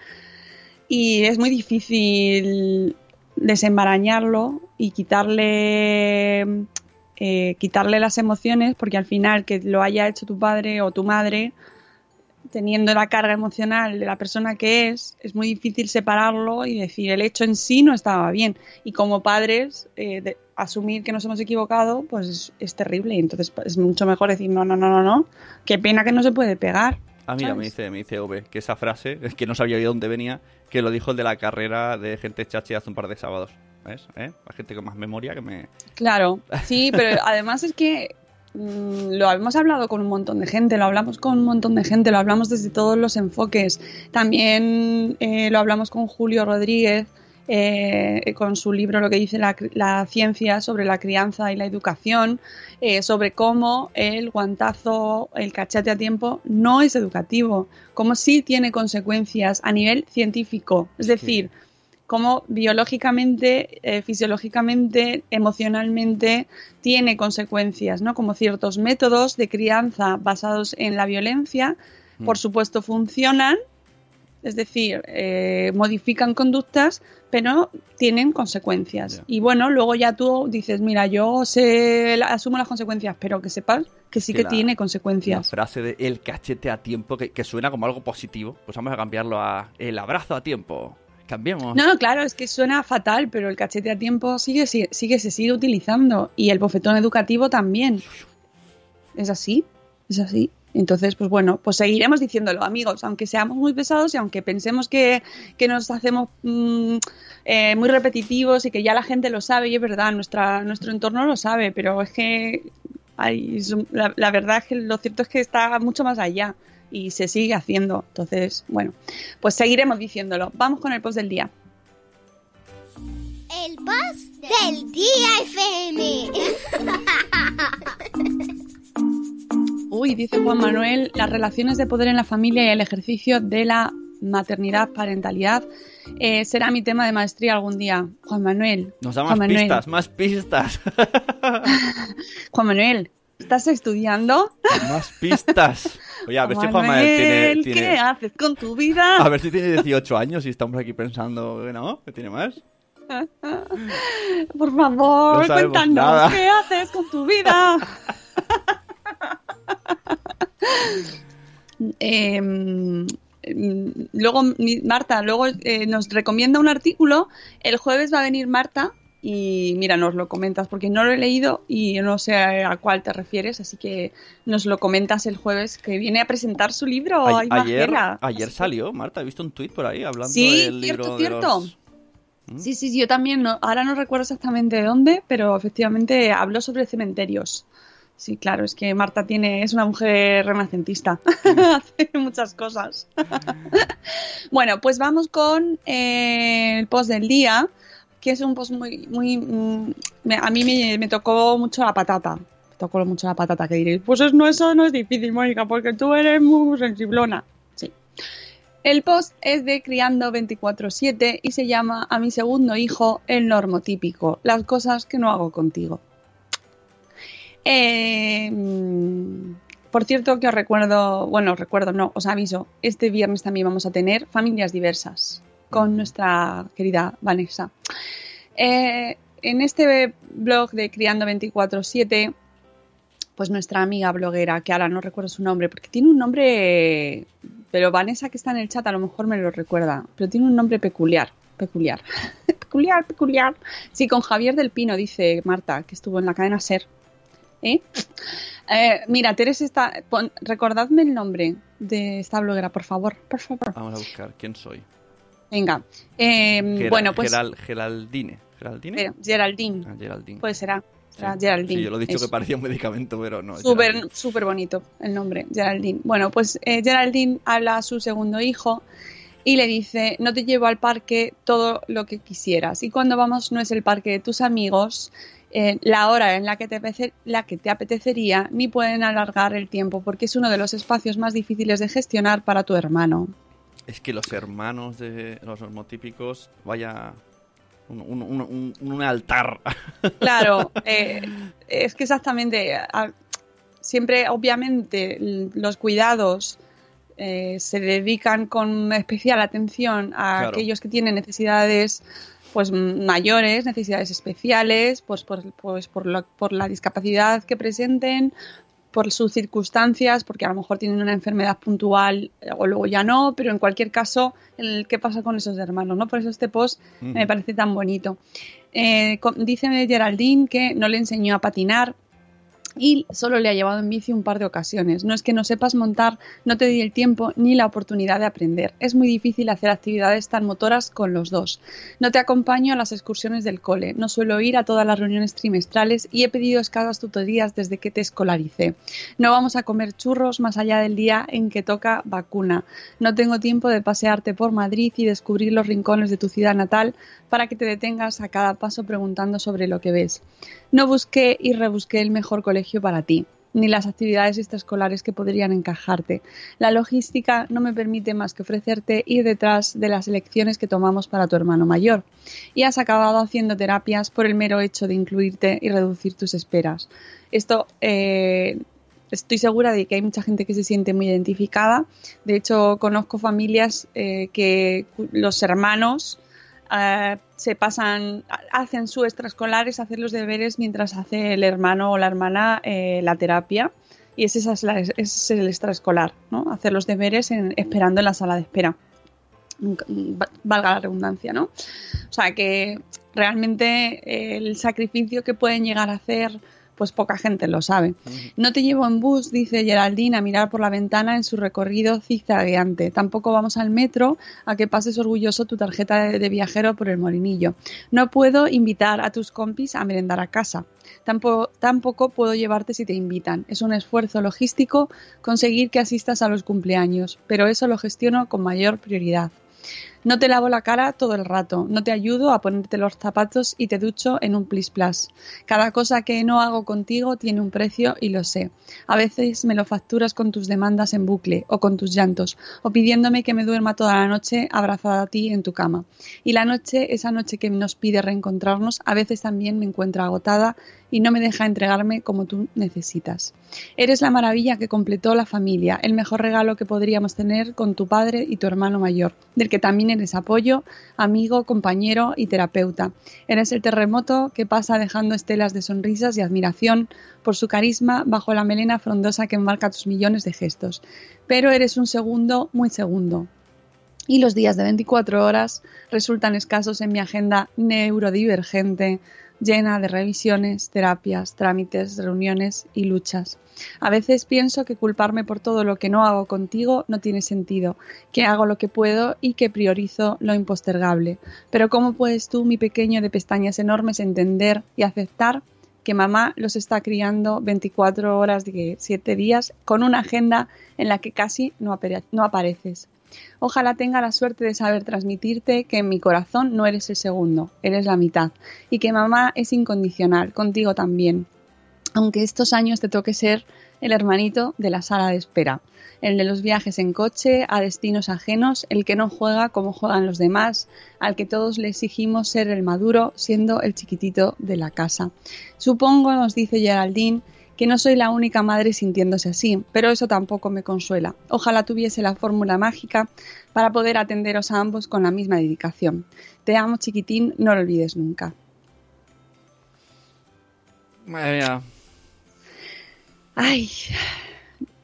Y es muy difícil desembarañarlo y quitarle eh, quitarle las emociones, porque al final que lo haya hecho tu padre o tu madre, teniendo la carga emocional de la persona que es, es muy difícil separarlo y decir el hecho en sí no estaba bien. Y como padres, eh, de- asumir que nos hemos equivocado, pues es, es terrible. Y entonces pues, es mucho mejor decir no, no, no, no, no. Qué pena que no se puede pegar. Ah, mira, ¿sabes? me dice, me dice Ove, que esa frase, es <laughs> que no sabía de dónde venía, que lo dijo el de la carrera de gente chachi hace un par de sábados. ¿Ves? ¿Eh? La gente con más memoria que me... Claro, sí, <laughs> pero además es que mm, lo hemos hablado con un montón de gente, lo hablamos con un montón de gente, lo hablamos desde todos los enfoques. También eh, lo hablamos con Julio Rodríguez, eh, con su libro Lo que dice la, ciencia sobre la crianza y la educación, eh, sobre cómo el guantazo, el cachete a tiempo no es educativo, cómo sí tiene consecuencias a nivel científico. Es decir, cómo biológicamente, eh, fisiológicamente, emocionalmente tiene consecuencias, ¿no? Como ciertos métodos de crianza basados en la violencia, por supuesto, funcionan, es decir, eh, modifican conductas, pero tienen consecuencias. Y bueno, luego ya tú dices, mira, yo sé, la- asumo las consecuencias, pero que sepas que sí que la- tiene La consecuencias. frase de el cachete a tiempo, que, que suena como algo positivo, pues vamos a cambiarlo a el abrazo a tiempo. No, claro, es que suena fatal, pero el cachete a tiempo sigue, sigue, sigue- se sigue utilizando y el bofetón educativo también. Es así, es así. Entonces, pues bueno, pues seguiremos diciéndolo, amigos, aunque seamos muy pesados y aunque pensemos que, que nos hacemos mm, eh, muy repetitivos y que ya la gente lo sabe, y es verdad, nuestra, nuestro entorno lo sabe, pero es que hay, la, la verdad es que lo cierto es que está mucho más allá y se sigue haciendo. Entonces, bueno, pues seguiremos diciéndolo. Vamos con el post del día. El post del día FM. <laughs> Uy, dice Juan Manuel, las relaciones de poder en la familia y el ejercicio de la maternidad, parentalidad, eh, será mi tema de maestría algún día. Juan Manuel. Nos da Juan más Manuel, pistas, más pistas. <laughs> <laughs> Juan Manuel, ¿estás estudiando? más pistas. Oye, a ver si Juan Manuel tiene... ¿qué tiene- haces con tu vida? A ver si tiene 18 años y estamos aquí pensando que no, que tiene más. Por favor, No cuéntanos, nada. ¿qué haces con tu vida? <laughs> Em, luego, Marta, luego eh, nos recomienda un artículo. El jueves va a venir Marta y mira, nos lo comentas porque no lo he leído y no sé a cuál te refieres, así que nos lo comentas el jueves que viene a presentar su libro. A- Ay, ayer ayer Así salió, Marta, he visto un tuit por ahí hablando Sí, del libro cierto, de cierto. los... Sí, sí, sí, yo también, no, ahora no recuerdo exactamente de dónde, pero efectivamente habló sobre cementerios. Sí, claro, es que Marta tiene, es una mujer renacentista, <laughs> hace muchas cosas. <laughs> bueno, pues vamos con eh, el post del día, que es un post muy, muy, mm, a mí me, tocó mucho la patata. Me tocó mucho la patata, que diréis, pues es- no, eso no es difícil, Mónica, porque tú eres muy sensiblona. Sí. El post es de Criando 24-7 y se llama A mi segundo hijo, el normotípico, las cosas que no hago contigo. Mm, por cierto, que os recuerdo, bueno, os recuerdo, no, os aviso, este viernes también vamos a tener familias diversas con nuestra querida Vanessa. Eh, en este blog de Criando 24-7, pues nuestra amiga bloguera, que ahora no recuerdo su nombre, porque tiene un nombre, pero Vanessa que está en el chat a lo mejor me lo recuerda, pero tiene un nombre peculiar, peculiar, <laughs> peculiar, peculiar. Sí, con Javier del Pino, dice Marta, que estuvo en la cadena SER. ¿Eh? Eh, mira, Teresa está, pon- recordadme el nombre de esta bloguera, por favor, por favor. Vamos a buscar quién soy. Venga, Eh, bueno, pues Geral- Geraldine. ¿Geraldine? eh, Geraldine, Ah, Geraldine. pues será. Será Geraldine. Sí, yo lo he dicho Eso. que parecía un medicamento, pero no. Súper súper bonito el nombre, Geraldine. Bueno, pues eh, Geraldine habla a su segundo hijo y le dice, no te llevo al parque todo lo que quisieras. Y cuando vamos no es el parque de tus amigos, eh, la hora en la que, te apete- la que te apetecería, ni pueden alargar el tiempo, porque es uno de los espacios más difíciles de gestionar para tu hermano. Es que los hermanos de los hormotípicos, vaya. Un, un, un, un- un altar. <laughs> Claro, eh, es que exactamente, siempre obviamente los cuidados eh, se dedican con especial atención a Claro. aquellos que tienen necesidades pues mayores, necesidades especiales, pues por, pues por, lo- por la discapacidad que presenten, por sus circunstancias, porque a lo mejor tienen una enfermedad puntual eh, o luego ya no, pero en cualquier caso, el, ¿qué pasa con esos hermanos? ¿no? Por eso este post me parece tan bonito. Eh, dice Geraldine que no le enseñó a patinar y solo le ha llevado en bici un par de ocasiones. No es que no sepas montar, no te di el tiempo ni la oportunidad de aprender. Es muy difícil hacer actividades tan motoras con los dos. No te acompaño a las excursiones del cole, no suelo ir a todas las reuniones trimestrales y he pedido escasas tutorías desde que te escolaricé. No vamos a comer churros más allá del día en que toca vacuna. No tengo tiempo de pasearte por Madrid y descubrir los rincones de tu ciudad natal para que te detengas a cada paso preguntando sobre lo que ves. No busqué y rebusqué el mejor colegio para ti, ni las actividades extraescolares que podrían encajarte. La logística no me permite más que ofrecerte ir detrás de las elecciones que tomamos para tu hermano mayor. Y has acabado haciendo terapias por el mero hecho de incluirte y reducir tus esperas. Esto eh, estoy segura de que hay mucha gente que se siente muy identificada. De hecho, conozco familias eh, que los hermanos eh, se pasan, ha- hacen su extraescolares, hacer los deberes mientras hace el hermano o la hermana eh, la terapia. Y ese es, la- ese es el extraescolar, ¿no? Hacer los deberes en- esperando en la sala de espera. Valga la redundancia, ¿no? O sea que realmente el sacrificio que pueden llegar a hacer, pues poca gente lo sabe. No te llevo en bus, dice Geraldine, a mirar por la ventana en su recorrido zigzagueante. Tampoco vamos al metro a que pases orgulloso tu tarjeta de, de viajero por el molinillo. No puedo invitar a tus compis a merendar a casa. Tampoco, tampoco puedo llevarte si te invitan. Es un esfuerzo logístico conseguir que asistas a los cumpleaños, pero eso lo gestiono con mayor prioridad. No te lavo la cara todo el rato, no te ayudo a ponerte los zapatos y te ducho en un plis plas. Cada cosa que no hago contigo tiene un precio y lo sé. A veces me lo facturas con tus demandas en bucle o con tus llantos o pidiéndome que me duerma toda la noche abrazada a ti en tu cama. Y la noche, esa noche que nos pide reencontrarnos, a veces también me encuentro agotada y no me deja entregarme como tú necesitas. Eres la maravilla que completó la familia, el mejor regalo que podríamos tener con tu padre y tu hermano mayor, del que también eres apoyo, amigo, compañero y terapeuta. Eres el terremoto que pasa dejando estelas de sonrisas y admiración por su carisma bajo la melena frondosa que enmarca tus millones de gestos. Pero eres un segundo muy segundo, y los días de 24 horas resultan escasos en mi agenda neurodivergente, llena de revisiones, terapias, trámites, reuniones y luchas. A veces pienso que culparme por todo lo que no hago contigo no tiene sentido, que hago lo que puedo y que priorizo lo impostergable. Pero ¿cómo puedes tú, mi pequeño de pestañas enormes, entender y aceptar que mamá los está criando 24 horas de 7 días con una agenda en la que casi no, apare- no apareces? Ojalá tenga la suerte de saber transmitirte que en mi corazón no eres el segundo, eres la mitad, y que mamá es incondicional, contigo también. Aunque estos años te toque ser el hermanito de la sala de espera, el de los viajes en coche a destinos ajenos, el que no juega como juegan los demás, al que todos le exigimos ser el maduro siendo el chiquitito de la casa. Supongo, nos dice Geraldine, que no soy la única madre sintiéndose así, pero eso tampoco me consuela. Ojalá tuviese la fórmula mágica para poder atenderos a ambos con la misma dedicación. Te amo, chiquitín, no lo olvides nunca. Madre mía. Ay,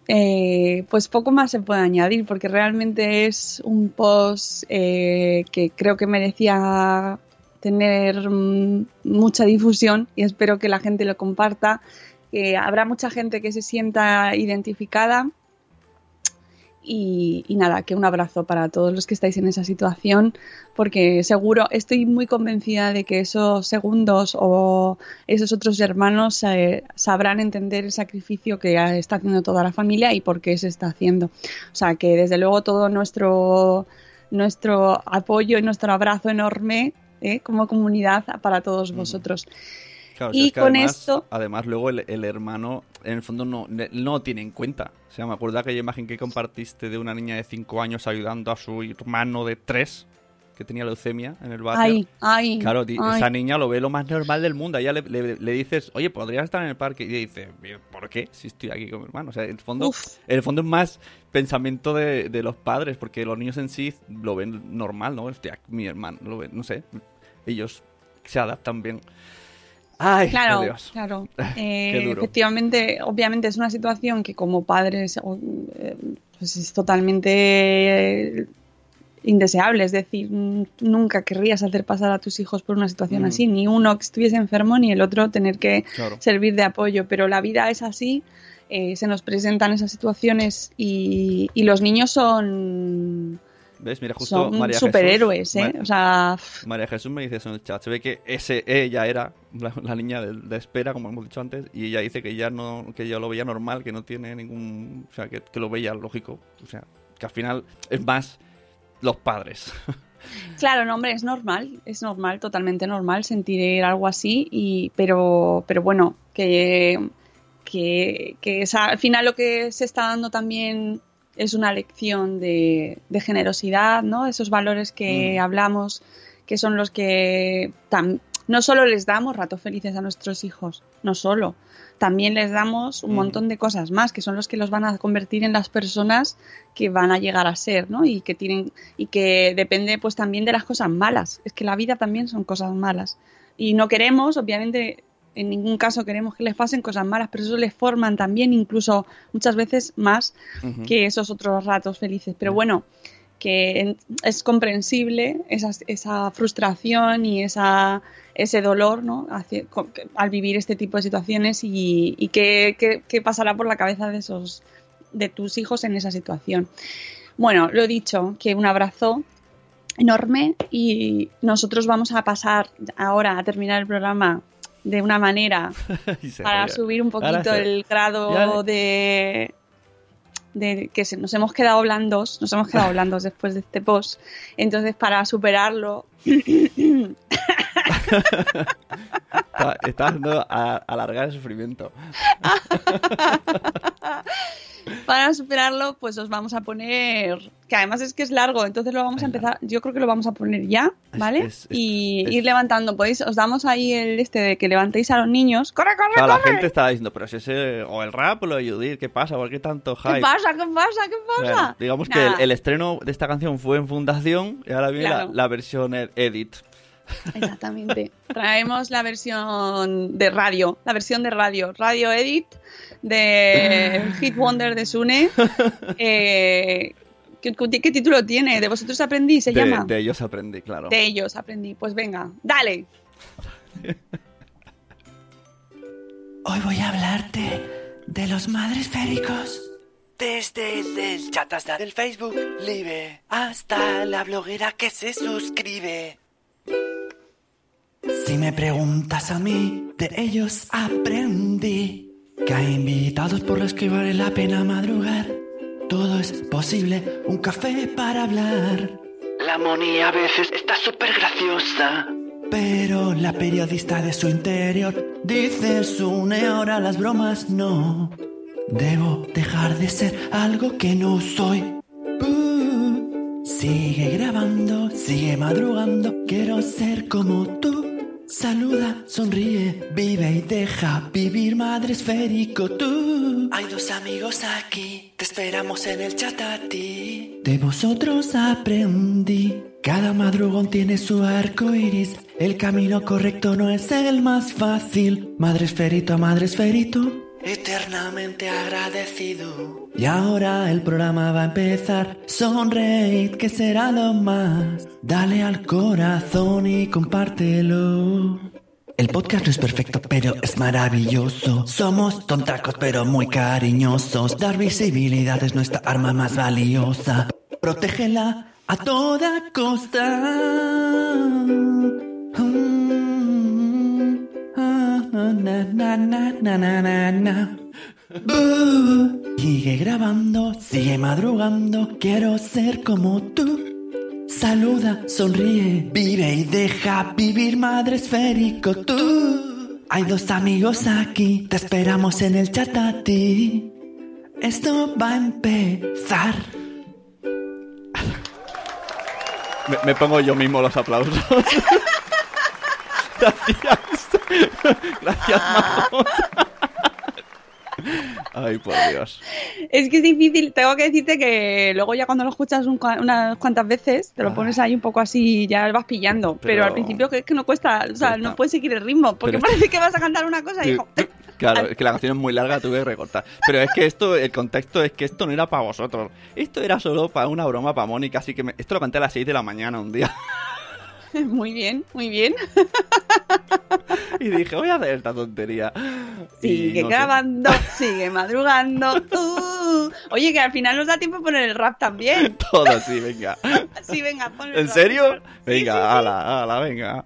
eh, pues poco más se puede añadir porque realmente es un post eh, que creo que merecía tener mm, mucha difusión y espero que la gente lo comparta. Que habrá mucha gente que se sienta identificada Y, y nada, que un abrazo para todos los que estáis en esa situación, porque seguro, estoy muy convencida de que esos segundos o esos otros hermanos eh, sabrán entender el sacrificio que está haciendo toda la familia y por qué se está haciendo. O sea, que desde luego todo nuestro, nuestro apoyo y nuestro abrazo enorme ¿eh? como comunidad para todos vosotros. Claro, Y es que con además, esto- Además, luego el, el hermano, en el fondo, no, no tiene en cuenta. O sea, me acuerdo aquella imagen que compartiste de una niña de 5 años ayudando a su hermano de 3 que tenía leucemia en el barrio. Ay, ay, Claro, ay. esa niña lo ve lo más normal del mundo. A ella le, le- le dices, oye, podrías estar en el parque. Y ella dice, ¿por qué? Si estoy aquí con mi hermano. O sea, en el fondo, Uf. en el fondo es más pensamiento de, de los padres, porque los niños en sí lo ven normal, ¿no? Hostia, mi hermano, lo ven, no sé. Ellos se adaptan bien. Ay, Claro, Dios. claro. <laughs> Eh, efectivamente, obviamente es una situación que como padres eh, pues es totalmente indeseable. Es decir, nunca querrías hacer pasar a tus hijos por una situación Mm. así. Ni uno que estuviese enfermo ni el otro tener que Claro. servir de apoyo. Pero la vida es así. eh, se nos presentan esas situaciones y, y los niños son, ¿Ves? Mira, justo son María Jesús- superhéroes, ¿eh? Ma- O sea, María Jesús me dice eso en el chat. Se ve que ese ella era la, la niña de, de espera, como hemos dicho antes, y ella dice que ya no, que ella lo veía normal, que no tiene ningún, o sea, que, que lo veía lógico, o sea, que al final es más los padres. <laughs> Claro, no, hombre, es normal, es normal, totalmente normal sentir algo así, y, pero, pero bueno, que, que, que al final lo que se está dando también es una lección de, de generosidad, ¿no? Esos valores que Mm. hablamos, que son los que tam- no solo les damos ratos felices a nuestros hijos, no solo, también les damos un Mm. montón de cosas más, que son los que los van a convertir en las personas que van a llegar a ser, ¿no? Y que tienen, y que depende pues también de las cosas malas. Es que la vida también son cosas malas. Y no queremos, obviamente, en ningún caso queremos que les pasen cosas malas, pero eso les forman también, incluso muchas veces más que esos otros ratos felices. Pero bueno, que es comprensible esa, esa frustración y esa, ese dolor ¿no? Hacia- al vivir este tipo de situaciones y, y qué, qué- qué pasará por la cabeza de esos de tus hijos en esa situación. Bueno, lo dicho, que un abrazo enorme y nosotros vamos a pasar ahora a terminar el programa de una manera <laughs> para ríe. subir un poquito el grado de, de que se- nos hemos quedado blandos, nos hemos quedado <laughs> blandos después de este post. Entonces, para superarlo, <clears throat> Está, está haciendo a- alargar el sufrimiento. <laughs> para superarlo, pues os vamos a poner, que además es que es largo, entonces lo vamos a empezar, yo creo que lo vamos a poner ya, ¿vale? es- es- y es- ir levantando, podéis, os damos ahí el este de que levantéis a los niños. ¡Corre, corre, O sea, la corre! gente está diciendo, pero si ese, o el rap o lo de Judith, ¿qué pasa? ¿Por qué tanto hype? ¿Qué pasa? ¿Qué pasa? ¿Qué pasa? Bueno, digamos que el, el estreno de esta canción fue en Fundación y ahora viene la- Claro. la, versión ed- edit. Exactamente. <laughs> Traemos la versión de radio, la versión de radio, Radio Edit de Hit Wonder de Sune. <laughs> Eh, ¿qué, qué título tiene? ¿De vosotros aprendí? Se de, llama. de ellos aprendí, claro. De ellos aprendí. Pues venga, dale. <laughs> Hoy voy a hablarte de los madres féricos. Desde el del chat hasta el Facebook Live hasta la bloguera que se suscribe. Si me preguntas a mí, de ellos aprendí que hay invitados por los que vale la pena madrugar. Todo es posible, un café para hablar. La Moni a veces está súper graciosa. Pero la periodista de su interior dice, Sune, ahora las bromas no. Debo dejar de ser algo que no soy. Uh, sigue grabando, sigue madrugando, quiero ser como tú. Saluda, sonríe, vive y deja vivir madre esférico tú. Hay dos amigos aquí, te esperamos en el chat a ti. De vosotros aprendí. Cada madrugón tiene su arco iris. El camino correcto no es el más fácil. Madre esferito madre esferito. Eternamente agradecido. Y ahora el programa va a empezar. Sonreíd, que será lo más. Dale al corazón y compártelo. El podcast no es perfecto, pero es maravilloso. Somos tontacos, pero muy cariñosos. Dar visibilidad es nuestra arma más valiosa. Protégela a toda costa. Mm, na, na, na, na, na, na. Sigue grabando, sigue madrugando. Quiero ser como tú. Saluda, sonríe, vive y deja vivir madre esférico tú. Hay dos amigos aquí, te esperamos en el chat a ti. Esto va a empezar. Me, me pongo yo mismo los aplausos. <laughs> Gracias. <laughs> Gracias, Majo. Ay, por Dios. Es que es difícil, tengo que decirte que luego ya cuando lo escuchas un unas cuantas veces, te lo Ah. pones ahí un poco así, ya vas pillando. Pero, Pero- al principio que es que no cuesta, o sea, no puedes seguir el ritmo, porque Pero- parece que vas a cantar una cosa y digo, Claro, es que la canción es muy larga, tuve que recortar. Pero es que esto, el contexto es que esto no era para vosotros. Esto era solo para una broma para Mónica, así que me- esto lo canté a las 6 de la mañana un día. <laughs> muy bien, muy bien. <laughs> Y dije, voy a hacer esta tontería. Sigue no sé. grabando, <laughs> sigue madrugando. tú. Oye, que al final nos da tiempo a poner el rap también. Todo, sí, venga. Sí, venga, pon el ¿En rap. serio? Venga, sí, sí. ala, ala, venga.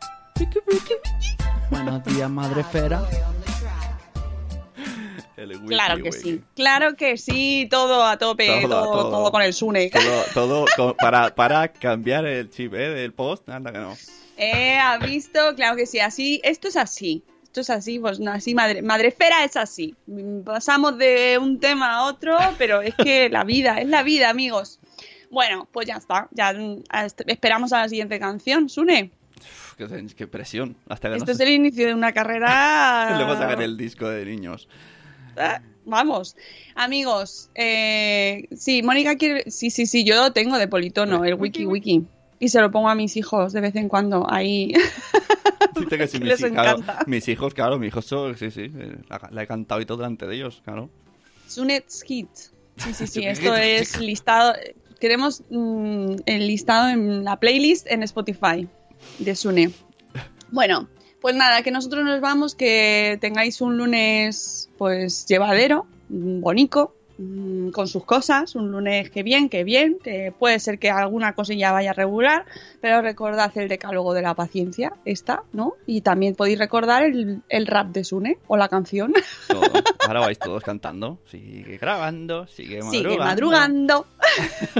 Buenos días, madre wiki, Claro que wiki. sí, claro que sí, todo a tope, Todo, todo, todo, todo. con el Sune. Todo, todo con- para, para cambiar el chip ¿eh? del post, anda que no. Eh, ¿ha visto? Claro que sí, así, esto es así. Esto es así, pues no, así, madre, madrefera es así. Pasamos de un tema a otro, pero es que <laughs> la vida, es la vida, amigos. Bueno, pues ya está. Ya mm, esperamos a la siguiente canción, Sune. Qué, qué presión. Hasta que Esto no es el inicio de una carrera. <laughs> Luego sacar el disco de niños. Ah, Vamos, amigos, eh, sí, Mónica quiere, sí, sí, sí, yo lo tengo de politono, el wiki wiki, y se lo pongo a mis hijos de vez en cuando, ahí, <laughs> sí, <laughs> mis, Les claro, mis hijos, claro, mis hijos son, sí, sí, eh, la, la he cantado y todo delante de ellos, claro. Sunet's Hit, sí, sí, sí, esto es listado, queremos mm, el listado en la playlist en Spotify de Sune. Bueno, pues nada, que nosotros nos vamos, que tengáis un lunes pues llevadero, bonito, mm, con sus cosas, un lunes que bien, que bien, que puede ser que alguna cosilla vaya regular, pero recordad el decálogo de la paciencia, esta, ¿no? Y también podéis recordar el, el rap de Sune o la canción. <laughs> Todo. Ahora vais todos cantando. Sigue grabando, sigue madrugando. Sigue madrugando.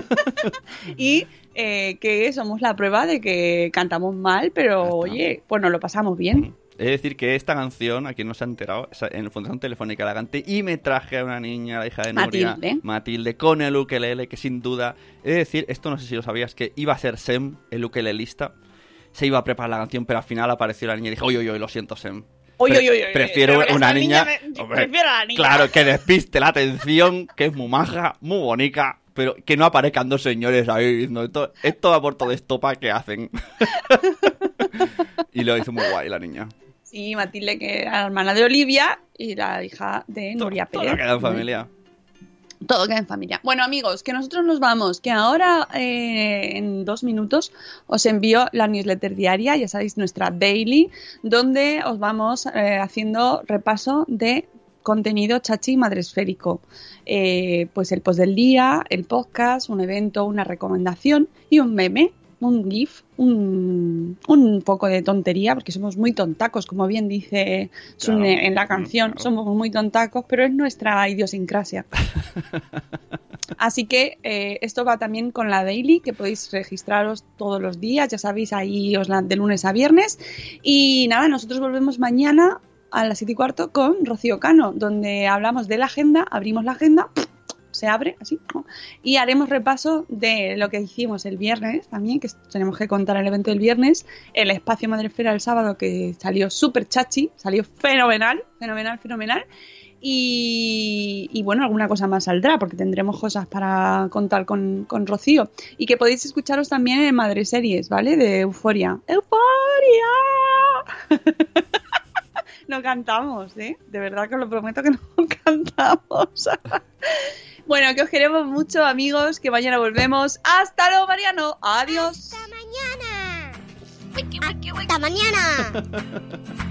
<laughs> y eh, que somos la prueba de que cantamos mal, pero oye, pues nos lo pasamos bien. Es decir, que esta canción, a quien no se ha enterado, en Fundación Telefónica la canté y me traje a una niña, la hija de Nuria, Matilde. Matilde, con el ukelele, que sin duda, es decir, esto no sé si lo sabías, que iba a ser Sem, el ukelelista, se iba a preparar la canción, pero al final apareció la niña y dijo, oye, oye, oye, lo siento, Sem. Oye, oye, oye, prefiero una niña, me- hombre, prefiero a la niña. claro, que despiste la atención, que es muy maja, muy bonita, pero que no aparezcan dos señores ahí esto, esto va por todo esto, ¿para qué hacen? <laughs> y lo hizo muy guay la niña. Sí, Matilde, que era la hermana de Olivia y la hija de Nuria Todo Pérez. queda en familia. Todo queda en familia. Bueno, amigos, que nosotros nos vamos, que ahora eh, en dos minutos os envío la newsletter diaria, ya sabéis, nuestra daily, donde os vamos eh, haciendo repaso de contenido chachi madresférico. Eh, pues el post del día, el podcast, un evento, una recomendación y un meme, un GIF, un, un poco de tontería, porque somos muy tontacos, como bien dice Sune Claro, en la canción, claro. somos muy tontacos, pero es nuestra idiosincrasia. <laughs> Así que eh, esto va también con la daily, que podéis registraros todos los días, ya sabéis, ahí os la de lunes a viernes. Y nada, nosotros volvemos mañana a las 7 y cuarto con Rocío Cano, donde hablamos de la agenda, abrimos la agenda se abre así. Y haremos repaso de lo que hicimos el viernes también, que tenemos que contar el evento del viernes, el espacio Madrefera el sábado que salió súper chachi, salió fenomenal, fenomenal, fenomenal. Y, y, bueno, alguna cosa más saldrá, porque tendremos cosas para contar con, con Rocío. Y que podéis escucharos también en Madre Series, ¿vale? De Euforia. ¡Euforia! <laughs> no cantamos, ¿eh? De verdad que os lo prometo que no <laughs> cantamos. <laughs> bueno, que os queremos mucho, amigos, que mañana volvemos. ¡Hasta luego, Mariano! ¡Adiós! ¡Hasta mañana! ¡Hasta mañana! <laughs>